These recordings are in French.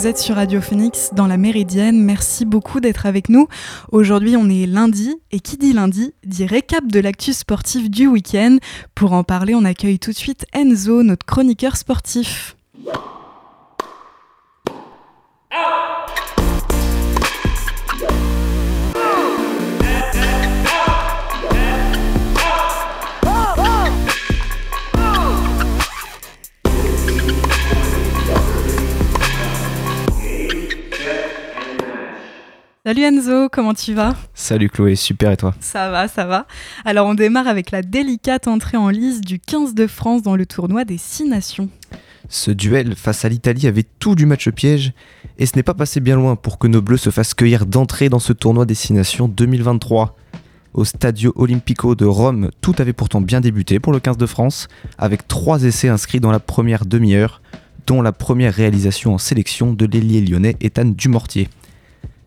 vous êtes sur Radio Phoenix dans la Méridienne. Merci beaucoup d'être avec nous. Aujourd'hui, on est lundi et qui dit lundi dit récap de l'actu sportif du week-end. Pour en parler, on accueille tout de suite Enzo, notre chroniqueur sportif. Salut Enzo, comment tu vas? Salut Chloé, super et toi? Ça va, ça va. Alors on démarre avec la délicate entrée en lice du 15 de France dans le tournoi des 6 nations. Ce duel face à l'Italie avait tout du match piège et ce n'est pas passé bien loin pour que nos Bleus se fassent cueillir d'entrée dans ce tournoi Destination 2023. Au Stadio Olimpico de Rome, tout avait pourtant bien débuté pour le 15 de France, avec trois essais inscrits dans la première demi-heure, dont la première réalisation en sélection de l'ailier lyonnais Ethan Dumortier.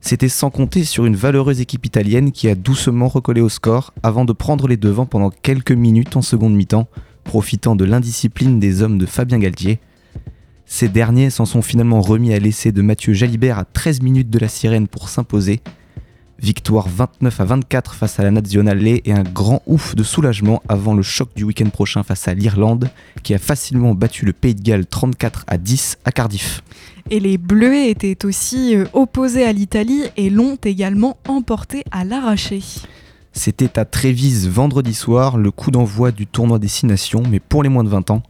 C'était sans compter sur une valeureuse équipe italienne qui a doucement recollé au score avant de prendre les devants pendant quelques minutes en seconde mi-temps, profitant de l'indiscipline des hommes de Fabien Galtier. Ces derniers s'en sont finalement remis à l'essai de Mathieu Jalibert à 13 minutes de la sirène pour s'imposer. Victoire 29 à 24 face à la Nazionale et un grand ouf de soulagement avant le choc du week-end prochain face à l'Irlande qui a facilement battu le Pays de Galles 34 à 10 à Cardiff. Et les Bleus étaient aussi euh, opposés à l'Italie et l'ont également emporté à l'arraché. C'était à Trévise vendredi soir, le coup d'envoi du tournoi des 6 nations, mais pour les moins de 20 ans.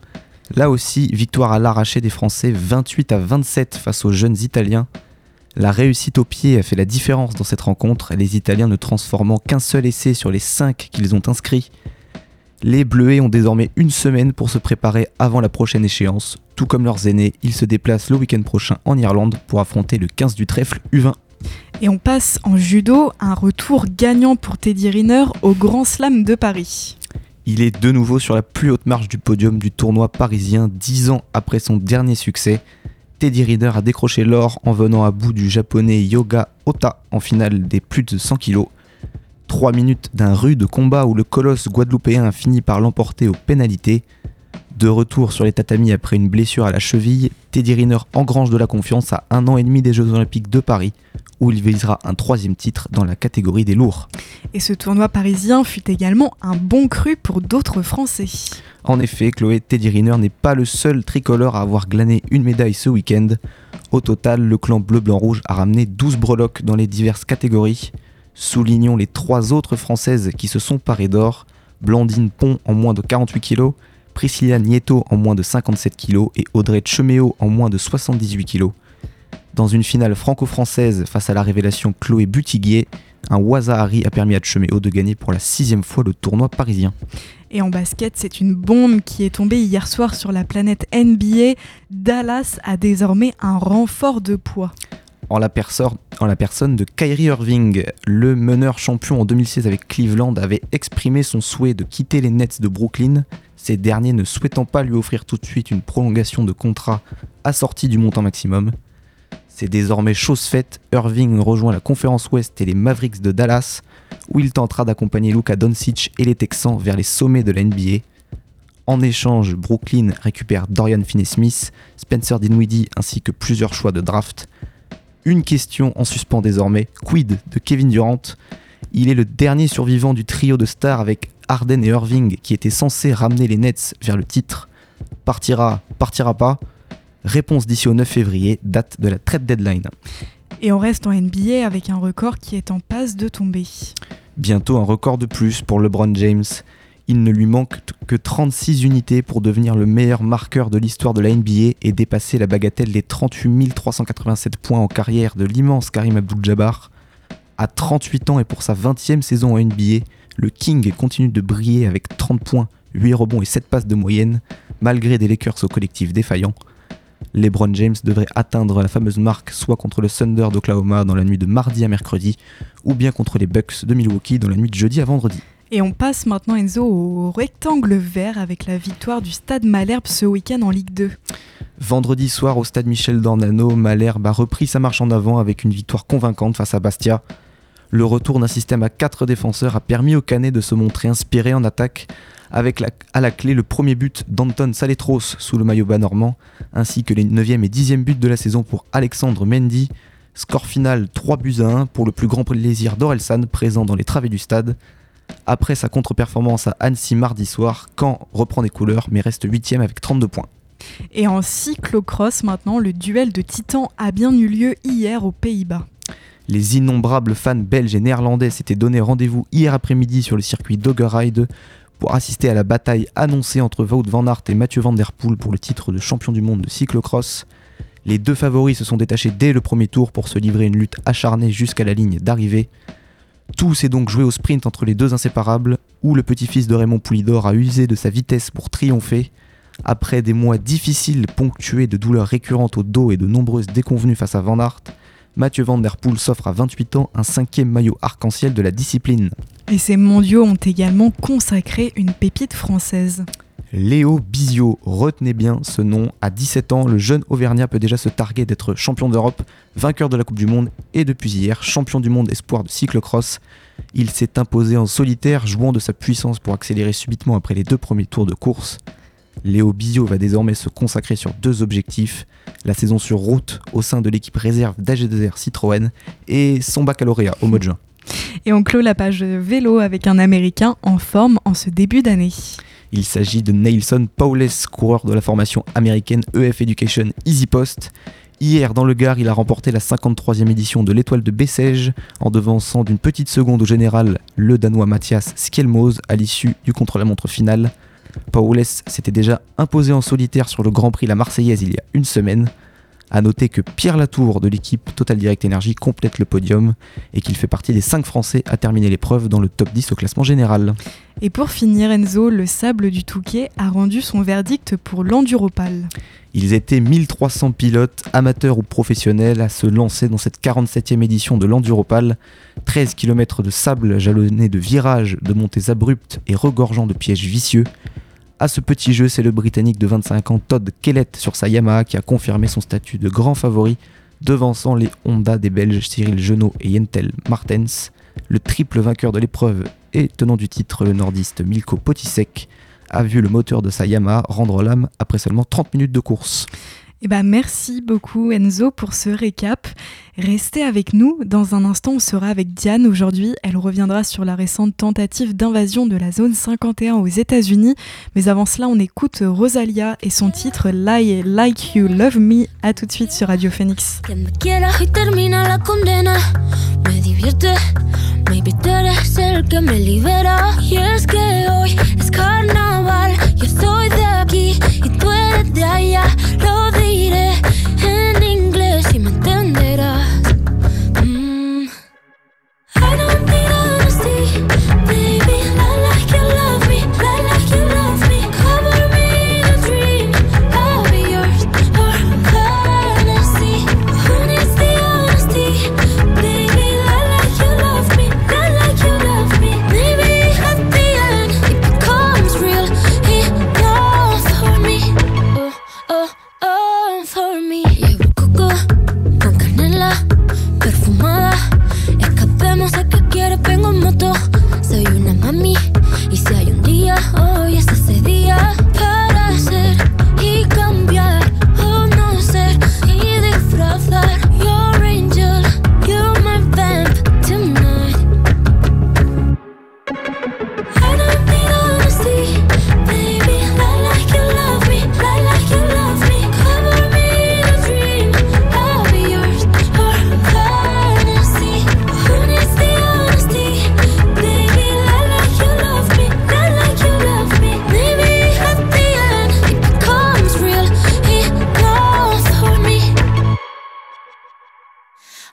Là aussi, victoire à l'arraché des Français 28 à 27 face aux jeunes Italiens. La réussite au pied a fait la différence dans cette rencontre, les Italiens ne transformant qu'un seul essai sur les 5 qu'ils ont inscrits. Les Bleuets ont désormais une semaine pour se préparer avant la prochaine échéance. Tout comme leurs aînés, ils se déplacent le week-end prochain en Irlande pour affronter le 15 du trèfle U20. Et on passe en judo, un retour gagnant pour Teddy Riner au Grand Slam de Paris. Il est de nouveau sur la plus haute marche du podium du tournoi parisien, dix ans après son dernier succès. Teddy Riner a décroché l'or en venant à bout du japonais Yoga Ota en finale des plus de 100 kg. 3 minutes d'un rude combat où le colosse guadeloupéen a fini par l'emporter aux pénalités. De retour sur les tatamis après une blessure à la cheville, Teddy Riner engrange de la confiance à un an et demi des Jeux Olympiques de Paris, où il visera un troisième titre dans la catégorie des lourds. Et ce tournoi parisien fut également un bon cru pour d'autres Français. En effet, Chloé Teddy Riner n'est pas le seul tricolore à avoir glané une médaille ce week-end. Au total, le clan bleu-blanc-rouge a ramené 12 breloques dans les diverses catégories. Soulignons les trois autres françaises qui se sont parées d'or Blandine Pont en moins de 48 kg, Priscilla Nieto en moins de 57 kg et Audrey Cheméo en moins de 78 kg. Dans une finale franco-française face à la révélation Chloé Butiguier, un Wazahari a permis à Cheméo de gagner pour la sixième fois le tournoi parisien. Et en basket, c'est une bombe qui est tombée hier soir sur la planète NBA. Dallas a désormais un renfort de poids en la, personne de Kyrie Irving. Le meneur champion en 2016 avec Cleveland avait exprimé son souhait de quitter les Nets de Brooklyn, ces derniers ne souhaitant pas lui offrir tout de suite une prolongation de contrat assortie du montant maximum. C'est désormais chose faite, Irving rejoint la conférence Ouest et les Mavericks de Dallas, où il tentera d'accompagner Luka Doncic et les Texans vers les sommets de la NBA. En échange, Brooklyn récupère Dorian Finney-Smith, Spencer Dinwiddie ainsi que plusieurs choix de draft, une question en suspens désormais. Quid de Kevin Durant? Il est le dernier survivant du trio de stars avec Harden et Irving qui était censé ramener les Nets vers le titre. Partira, partira pas? Réponse d'ici au 9 février, date de la trade deadline. Et on reste en NBA avec un record qui est en passe de tomber. Bientôt un record de plus pour LeBron James il ne lui manque que 36 unités pour devenir le meilleur marqueur de l'histoire de la NBA et dépasser la bagatelle des 38 387 points en carrière de l'immense Karim Abdul-Jabbar. À 38 ans et pour sa 20e saison en NBA, le King continue de briller avec 30 points, 8 rebonds et 7 passes de moyenne, malgré des Lakers au collectif défaillant. LeBron James devrait atteindre la fameuse marque soit contre le Thunder d'Oklahoma dans la nuit de mardi à mercredi, ou bien contre les Bucks de Milwaukee dans la nuit de jeudi à vendredi. Et on passe maintenant Enzo au rectangle vert avec la victoire du Stade Malherbe ce week-end en Ligue 2. Vendredi soir au Stade Michel Dornano, Malherbe a repris sa marche en avant avec une victoire convaincante face à Bastia. Le retour d'un système à 4 défenseurs a permis au Canet de se montrer inspiré en attaque, avec à la clé le premier but d'Anton Saletros sous le maillot bas normand, ainsi que les 9e et 10e buts de la saison pour Alexandre Mendy. Score final 3 buts à 1 pour le plus grand plaisir d'Orelsan présent dans les travées du stade. Après sa contre-performance à Annecy mardi soir, Caen reprend des couleurs mais reste 8 avec 32 points. Et en cyclocross maintenant, le duel de titans a bien eu lieu hier aux Pays-Bas. Les innombrables fans belges et néerlandais s'étaient donné rendez-vous hier après-midi sur le circuit Doggeride pour assister à la bataille annoncée entre Wout van Aert et Mathieu Van Der Poel pour le titre de champion du monde de cyclocross. Les deux favoris se sont détachés dès le premier tour pour se livrer une lutte acharnée jusqu'à la ligne d'arrivée. Tout s'est donc joué au sprint entre les deux inséparables, où le petit-fils de Raymond Poulidor a usé de sa vitesse pour triompher. Après des mois difficiles ponctués de douleurs récurrentes au dos et de nombreuses déconvenues face à Van Aert, Mathieu Van Der Poel s'offre à 28 ans un cinquième maillot arc-en-ciel de la discipline. Et ces mondiaux ont également consacré une pépite française. Léo Bizio, retenez bien ce nom. À 17 ans, le jeune Auvergnat peut déjà se targuer d'être champion d'Europe, vainqueur de la Coupe du Monde et depuis hier, champion du monde espoir de cyclocross. Il s'est imposé en solitaire, jouant de sa puissance pour accélérer subitement après les deux premiers tours de course. Léo Bizio va désormais se consacrer sur deux objectifs, la saison sur route au sein de l'équipe réserve d'AG2R Citroën et son baccalauréat au mois de juin. Et on clôt la page vélo avec un Américain en forme en ce début d'année. Il s'agit de Nelson Paules, coureur de la formation américaine EF Education Easy Post. Hier, dans le Gard, il a remporté la 53e édition de l'étoile de Bessèges en devançant d'une petite seconde au général le Danois Mathias Skjelmose à l'issue du contre-la-montre finale. Paules s'était déjà imposé en solitaire sur le Grand Prix La Marseillaise il y a une semaine. A noter que Pierre Latour de l'équipe Total Direct Energy complète le podium et qu'il fait partie des 5 Français à terminer l'épreuve dans le top 10 au classement général. Et pour finir, Enzo, le sable du Touquet a rendu son verdict pour l'Enduropal. Ils étaient 1300 pilotes, amateurs ou professionnels, à se lancer dans cette 47e édition de l'Enduropal. 13 km de sable jalonné de virages, de montées abruptes et regorgeant de pièges vicieux. À ce petit jeu, c'est le Britannique de 25 ans Todd Kellett sur sa Yamaha qui a confirmé son statut de grand favori, devançant les Honda des Belges Cyril Genot et Yentel Martens. Le triple vainqueur de l'épreuve et tenant du titre, le nordiste Milko Potisek, a vu le moteur de sa Yamaha rendre l'âme après seulement 30 minutes de course. Eh ben, merci beaucoup Enzo pour ce récap. Restez avec nous. Dans un instant, on sera avec Diane aujourd'hui. Elle reviendra sur la récente tentative d'invasion de la zone 51 aux États-Unis. Mais avant cela, on écoute Rosalia et son titre Lie Like You Love Me. À tout de suite sur Radio Phoenix. desde allá lo diré en inglés.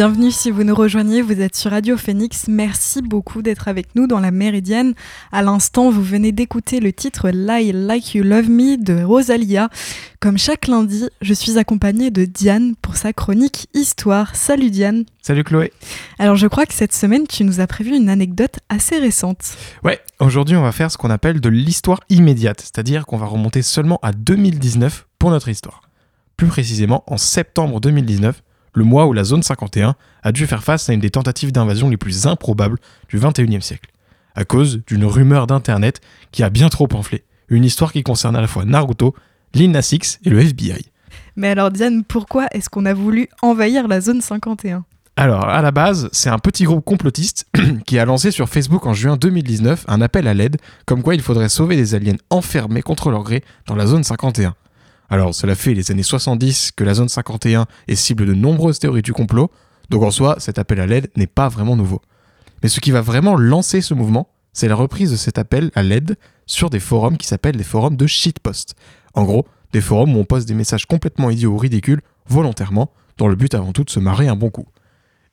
Bienvenue si vous nous rejoignez, vous êtes sur Radio Phoenix. Merci beaucoup d'être avec nous dans la Méridienne. À l'instant, vous venez d'écouter le titre Lie Like You Love Me de Rosalia. Comme chaque lundi, je suis accompagnée de Diane pour sa chronique Histoire. Salut Diane. Salut Chloé. Alors je crois que cette semaine, tu nous as prévu une anecdote assez récente. Ouais, aujourd'hui on va faire ce qu'on appelle de l'histoire immédiate, c'est-à-dire qu'on va remonter seulement à 2019 pour notre histoire. Plus précisément en septembre 2019, le mois où la zone 51 a dû faire face à une des tentatives d'invasion les plus improbables du 21e siècle, à cause d'une rumeur d'internet qui a bien trop enflé, une histoire qui concerne à la fois Naruto, Lil Nas X et le FBI. Mais alors Diane, pourquoi est-ce qu'on a voulu envahir la zone 51 Alors, à la base, c'est un petit groupe complotiste qui a lancé sur Facebook en juin 2019 un appel à l'aide, comme quoi il faudrait sauver des aliens enfermés contre leur gré dans la zone 51. Alors, cela fait les années 70 que la zone 51 est cible de nombreuses théories du complot, donc en soi, cet appel à l'aide n'est pas vraiment nouveau. Mais ce qui va vraiment lancer ce mouvement, c'est la reprise de cet appel à l'aide sur des forums qui s'appellent des forums de shitpost. En gros, des forums où on poste des messages complètement idiots ou ridicules, volontairement, dans le but avant tout de se marrer un bon coup.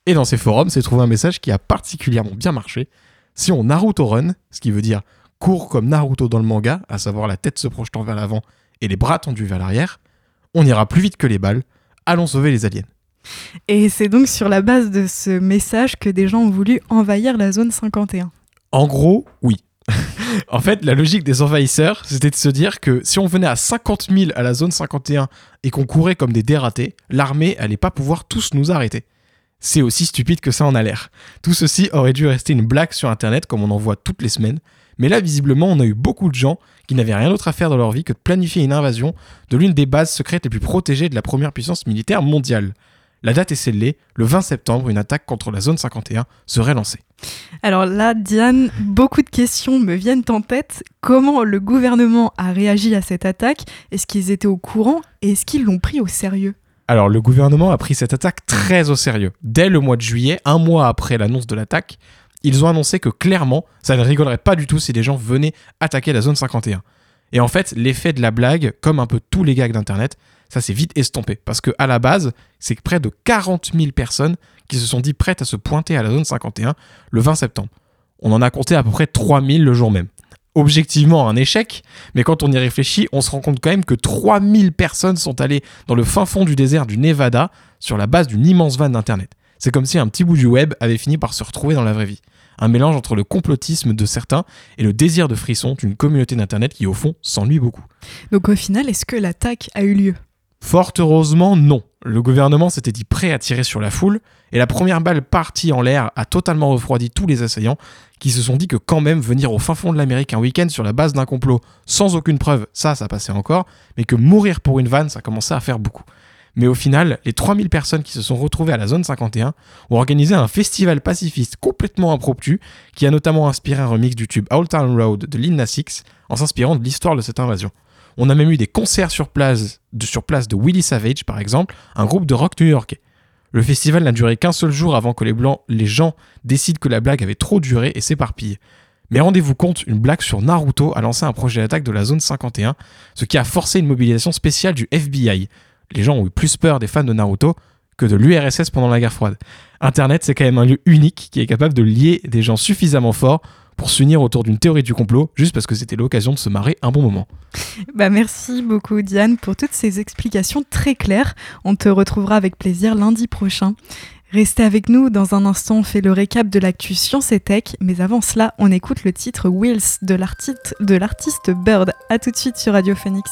Et dans ces forums, s'est trouvé un message qui a particulièrement bien marché. Si on Naruto Run, ce qui veut dire court comme Naruto dans le manga, à savoir la tête se projetant vers l'avant et les bras tendus vers l'arrière, on ira plus vite que les balles. Allons sauver les aliens. Et c'est donc sur la base de ce message que des gens ont voulu envahir la zone 51. En gros, oui. en fait, la logique des envahisseurs, c'était de se dire que si on venait à 50 000 à la zone 51 et qu'on courait comme des dératés, l'armée allait pas pouvoir tous nous arrêter. C'est aussi stupide que ça en a l'air. Tout ceci aurait dû rester une blague sur internet comme on en voit toutes les semaines, mais là visiblement on a eu beaucoup de gens qui n'avaient rien d'autre à faire dans leur vie que de planifier une invasion de l'une des bases secrètes les plus protégées de la première puissance militaire mondiale. La date est scellée, le 20 septembre, une attaque contre la zone 51 serait lancée. Alors là, Diane, beaucoup de questions me viennent en tête. Comment le gouvernement a réagi à cette attaque? Est-ce qu'ils étaient au courant? Et est-ce qu'ils l'ont pris au sérieux? Alors le gouvernement a pris cette attaque très au sérieux. Dès le mois de juillet, un mois après l'annonce de l'attaque, ils ont annoncé que clairement, ça ne rigolerait pas du tout si des gens venaient attaquer la zone 51. Et en fait, l'effet de la blague, comme un peu tous les gags d'Internet, ça s'est vite estompé. Parce que à la base, c'est près de 40 000 personnes qui se sont dit prêtes à se pointer à la zone 51 le 20 septembre. On en a compté à peu près 3000 le jour même. Objectivement un échec, mais quand on y réfléchit, on se rend compte quand même que 3000 personnes sont allées dans le fin fond du désert du Nevada sur la base d'une immense vanne d'Internet. C'est comme si un petit bout du web avait fini par se retrouver dans la vraie vie. Un mélange entre le complotisme de certains et le désir de frisson d'une communauté d'Internet qui au fond s'ennuie beaucoup. Donc au final, est-ce que l'attaque a eu lieu? Fort heureusement, non. Le gouvernement s'était dit prêt à tirer sur la foule, et la première balle partie en l'air a totalement refroidi tous les assaillants, qui se sont dit que quand même venir au fin fond de l'Amérique un week-end sur la base d'un complot sans aucune preuve, ça, ça passait encore, mais que mourir pour une vanne, ça commençait à faire beaucoup. Mais au final, les 3000 personnes qui se sont retrouvées à la zone 51 ont organisé un festival pacifiste complètement impromptu, qui a notamment inspiré un remix du tube Old Town Road de Lil Nas en s'inspirant de l'histoire de cette invasion. On a même eu des concerts sur place, de, sur Willie Savage, par exemple, un groupe de rock new-yorkais. Le festival n'a duré qu'un seul jour avant que les, blancs, les gens décident que la blague avait trop duré et s'éparpillent. Mais rendez-vous compte, une blague sur Naruto a lancé un projet d'attaque de la zone 51, ce qui a forcé une mobilisation spéciale du FBI. Les gens ont eu plus peur des fans de Naruto que de l'URSS pendant la guerre froide. Internet, c'est quand même un lieu unique qui est capable de lier des gens suffisamment forts pour s'unir autour d'une théorie du complot, juste parce que c'était l'occasion de se marrer un bon moment. Bah merci beaucoup Diane pour toutes ces explications très claires. On te retrouvera avec plaisir lundi prochain. Restez avec nous, dans un instant on fait le récap de l'actu Science et Tech, mais avant cela on écoute le titre l'artiste de l'artiste Bird. A tout de suite sur Radio Phoenix.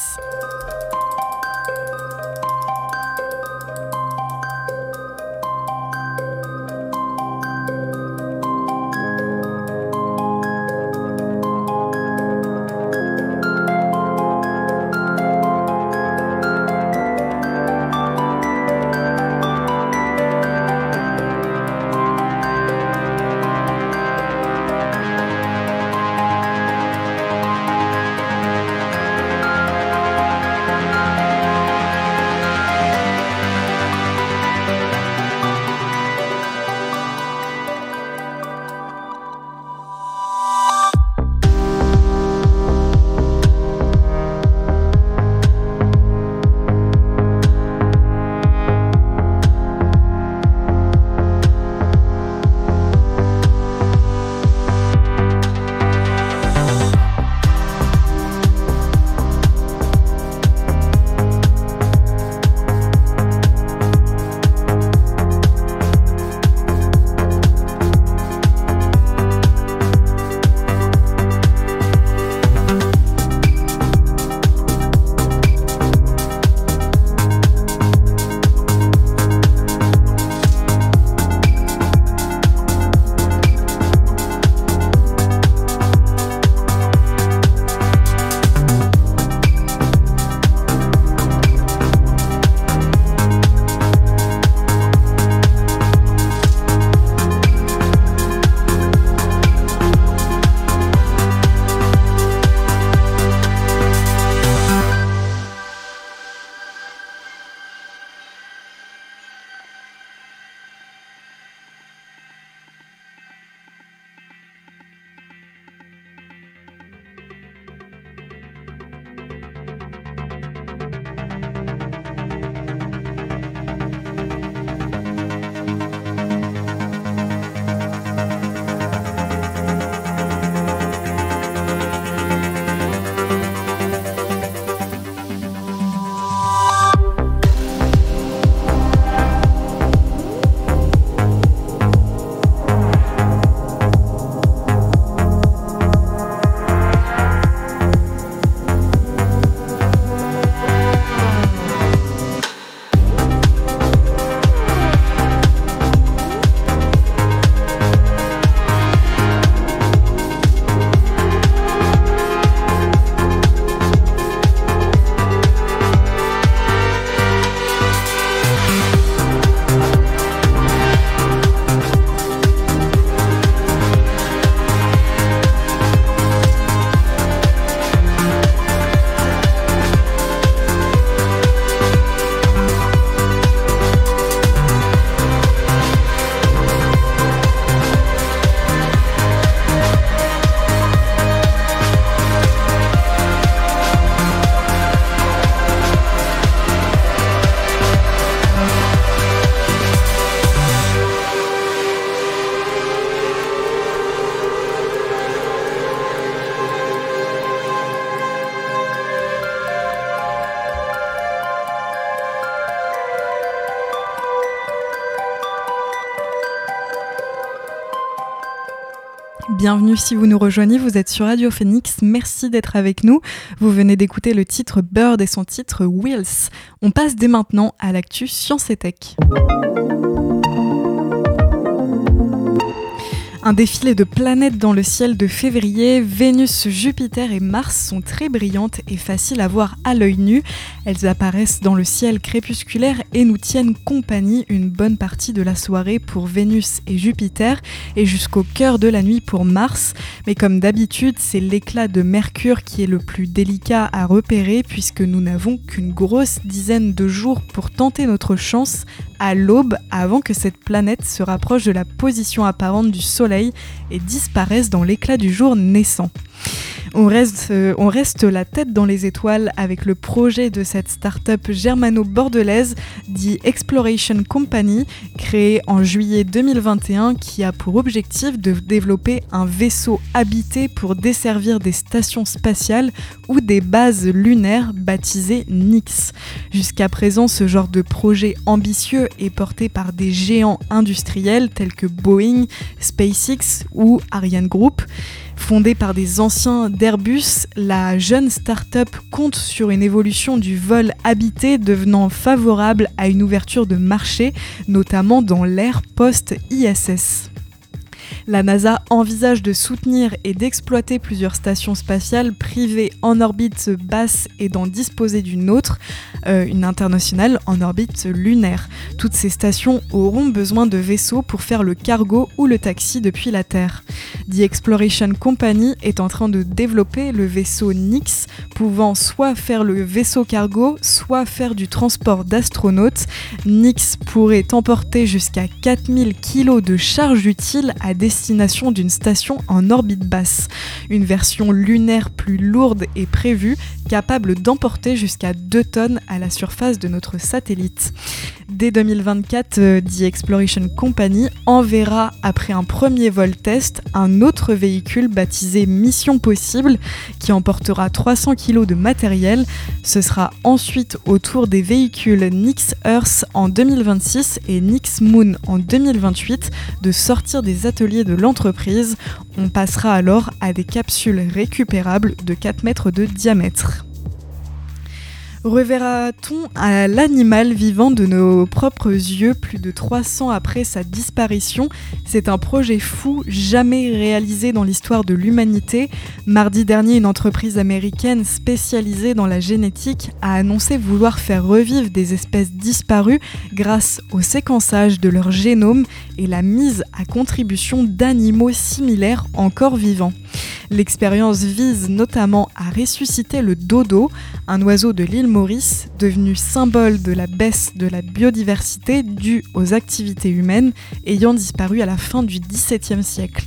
Bienvenue si vous nous rejoignez, vous êtes sur Radio Phoenix, merci d'être avec nous. Vous venez d'écouter le titre Bird et son titre Wheels. On passe dès maintenant à l'actu Science et Tech. Un défilé de planètes dans le ciel de février, Vénus, Jupiter et Mars sont très brillantes et faciles à voir à l'œil nu. Elles apparaissent dans le ciel crépusculaire et nous tiennent compagnie une bonne partie de la soirée pour Vénus et Jupiter et jusqu'au cœur de la nuit pour Mars. Mais comme d'habitude, c'est l'éclat de Mercure qui est le plus délicat à repérer puisque nous n'avons qu'une grosse dizaine de jours pour tenter notre chance à l'aube avant que cette planète se rapproche de la position apparente du Soleil et disparaisse dans l'éclat du jour naissant. On reste, euh, on reste la tête dans les étoiles avec le projet de cette start-up germano-bordelaise dit Exploration Company, créée en juillet 2021, qui a pour objectif de développer un vaisseau habité pour desservir des stations spatiales ou des bases lunaires baptisées NIX. Jusqu'à présent, ce genre de projet ambitieux est porté par des géants industriels tels que Boeing, SpaceX ou Ariane Group. Fondée par des anciens d'Airbus, la jeune start-up compte sur une évolution du vol habité devenant favorable à une ouverture de marché, notamment dans l'ère post-ISS. La NASA envisage de soutenir et d'exploiter plusieurs stations spatiales privées en orbite basse et d'en disposer d'une autre, euh, une internationale en orbite lunaire. Toutes ces stations auront besoin de vaisseaux pour faire le cargo ou le taxi depuis la Terre. The Exploration Company est en train de développer le vaisseau Nix, pouvant soit faire le vaisseau cargo, soit faire du transport d'astronautes. Nix pourrait emporter jusqu'à 4000 kg de charge utile à destination d'une station en orbite basse. Une version lunaire plus lourde est prévue, capable d'emporter jusqu'à 2 tonnes à la surface de notre satellite. Dès 2024, euh, The Exploration Company enverra, après un premier vol test, un autre véhicule baptisé Mission Possible qui emportera 300 kg de matériel. Ce sera ensuite au tour des véhicules Nix Earth en 2026 et Nix Moon en 2028 de sortir des ateliers de l'entreprise. On passera alors à des capsules récupérables de 4 mètres de diamètre. Reverra-t-on à l'animal vivant de nos propres yeux plus de 300 après sa disparition? C'est un projet fou jamais réalisé dans l'histoire de l'humanité. Mardi dernier, une entreprise américaine spécialisée dans la génétique a annoncé vouloir faire revivre des espèces disparues grâce au séquençage de leur génome et la mise à contribution d'animaux similaires encore vivants. L'expérience vise notamment à ressusciter le dodo, un oiseau de l'île Maurice devenu symbole de la baisse de la biodiversité due aux activités humaines ayant disparu à la fin du XVIIe siècle.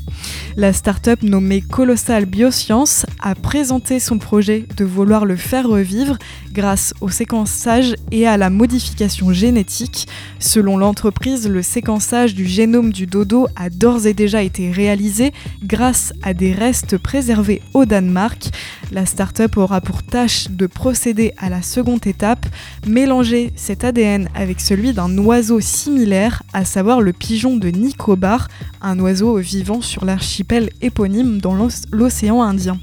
La start-up nommée Colossal Bioscience a présenté son projet de vouloir le faire revivre grâce au séquençage et à la modification génétique. Selon l'entreprise, le séquençage du génome du dodo a d'ores et déjà été réalisé grâce à des restes préservés au Danemark. La start-up aura pour tâche de procéder à la seconde étape, mélanger cet ADN avec celui d'un oiseau similaire, à savoir le pigeon de Nicobar, un oiseau vivant sur l'archipel éponyme dans l'océan Indien.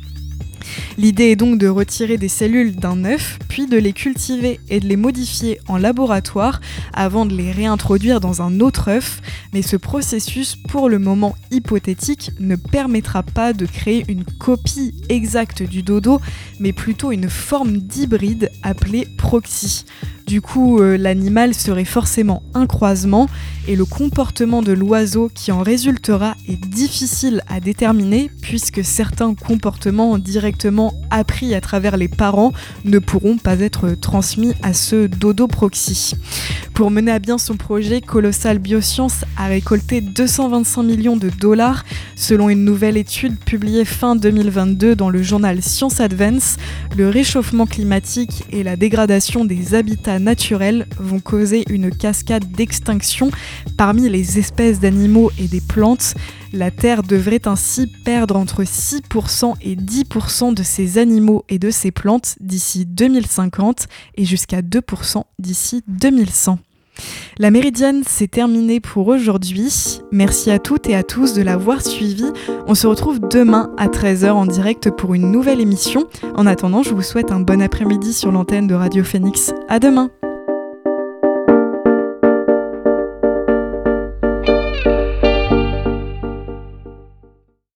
L'idée est donc de retirer des cellules d'un œuf, puis de les cultiver et de les modifier en laboratoire avant de les réintroduire dans un autre œuf, mais ce processus, pour le moment hypothétique, ne permettra pas de créer une copie exacte du dodo, mais plutôt une forme d'hybride appelée proxy. Du coup, euh, l'animal serait forcément un croisement et le comportement de l'oiseau qui en résultera est difficile à déterminer puisque certains comportements directement appris à travers les parents ne pourront pas être transmis à ce dodo proxy. Pour mener à bien son projet, Colossal Bioscience a récolté 225 millions de dollars selon une nouvelle étude publiée fin 2022 dans le journal Science Advance. Le réchauffement climatique et la dégradation des habitats naturels vont causer une cascade d'extinction parmi les espèces d'animaux et des plantes. La Terre devrait ainsi perdre entre 6% et 10% de ses animaux et de ses plantes d'ici 2050 et jusqu'à 2% d'ici 2100. La Méridienne, c'est terminé pour aujourd'hui. Merci à toutes et à tous de l'avoir suivi. On se retrouve demain à 13h en direct pour une nouvelle émission. En attendant, je vous souhaite un bon après-midi sur l'antenne de Radio Phoenix. À demain!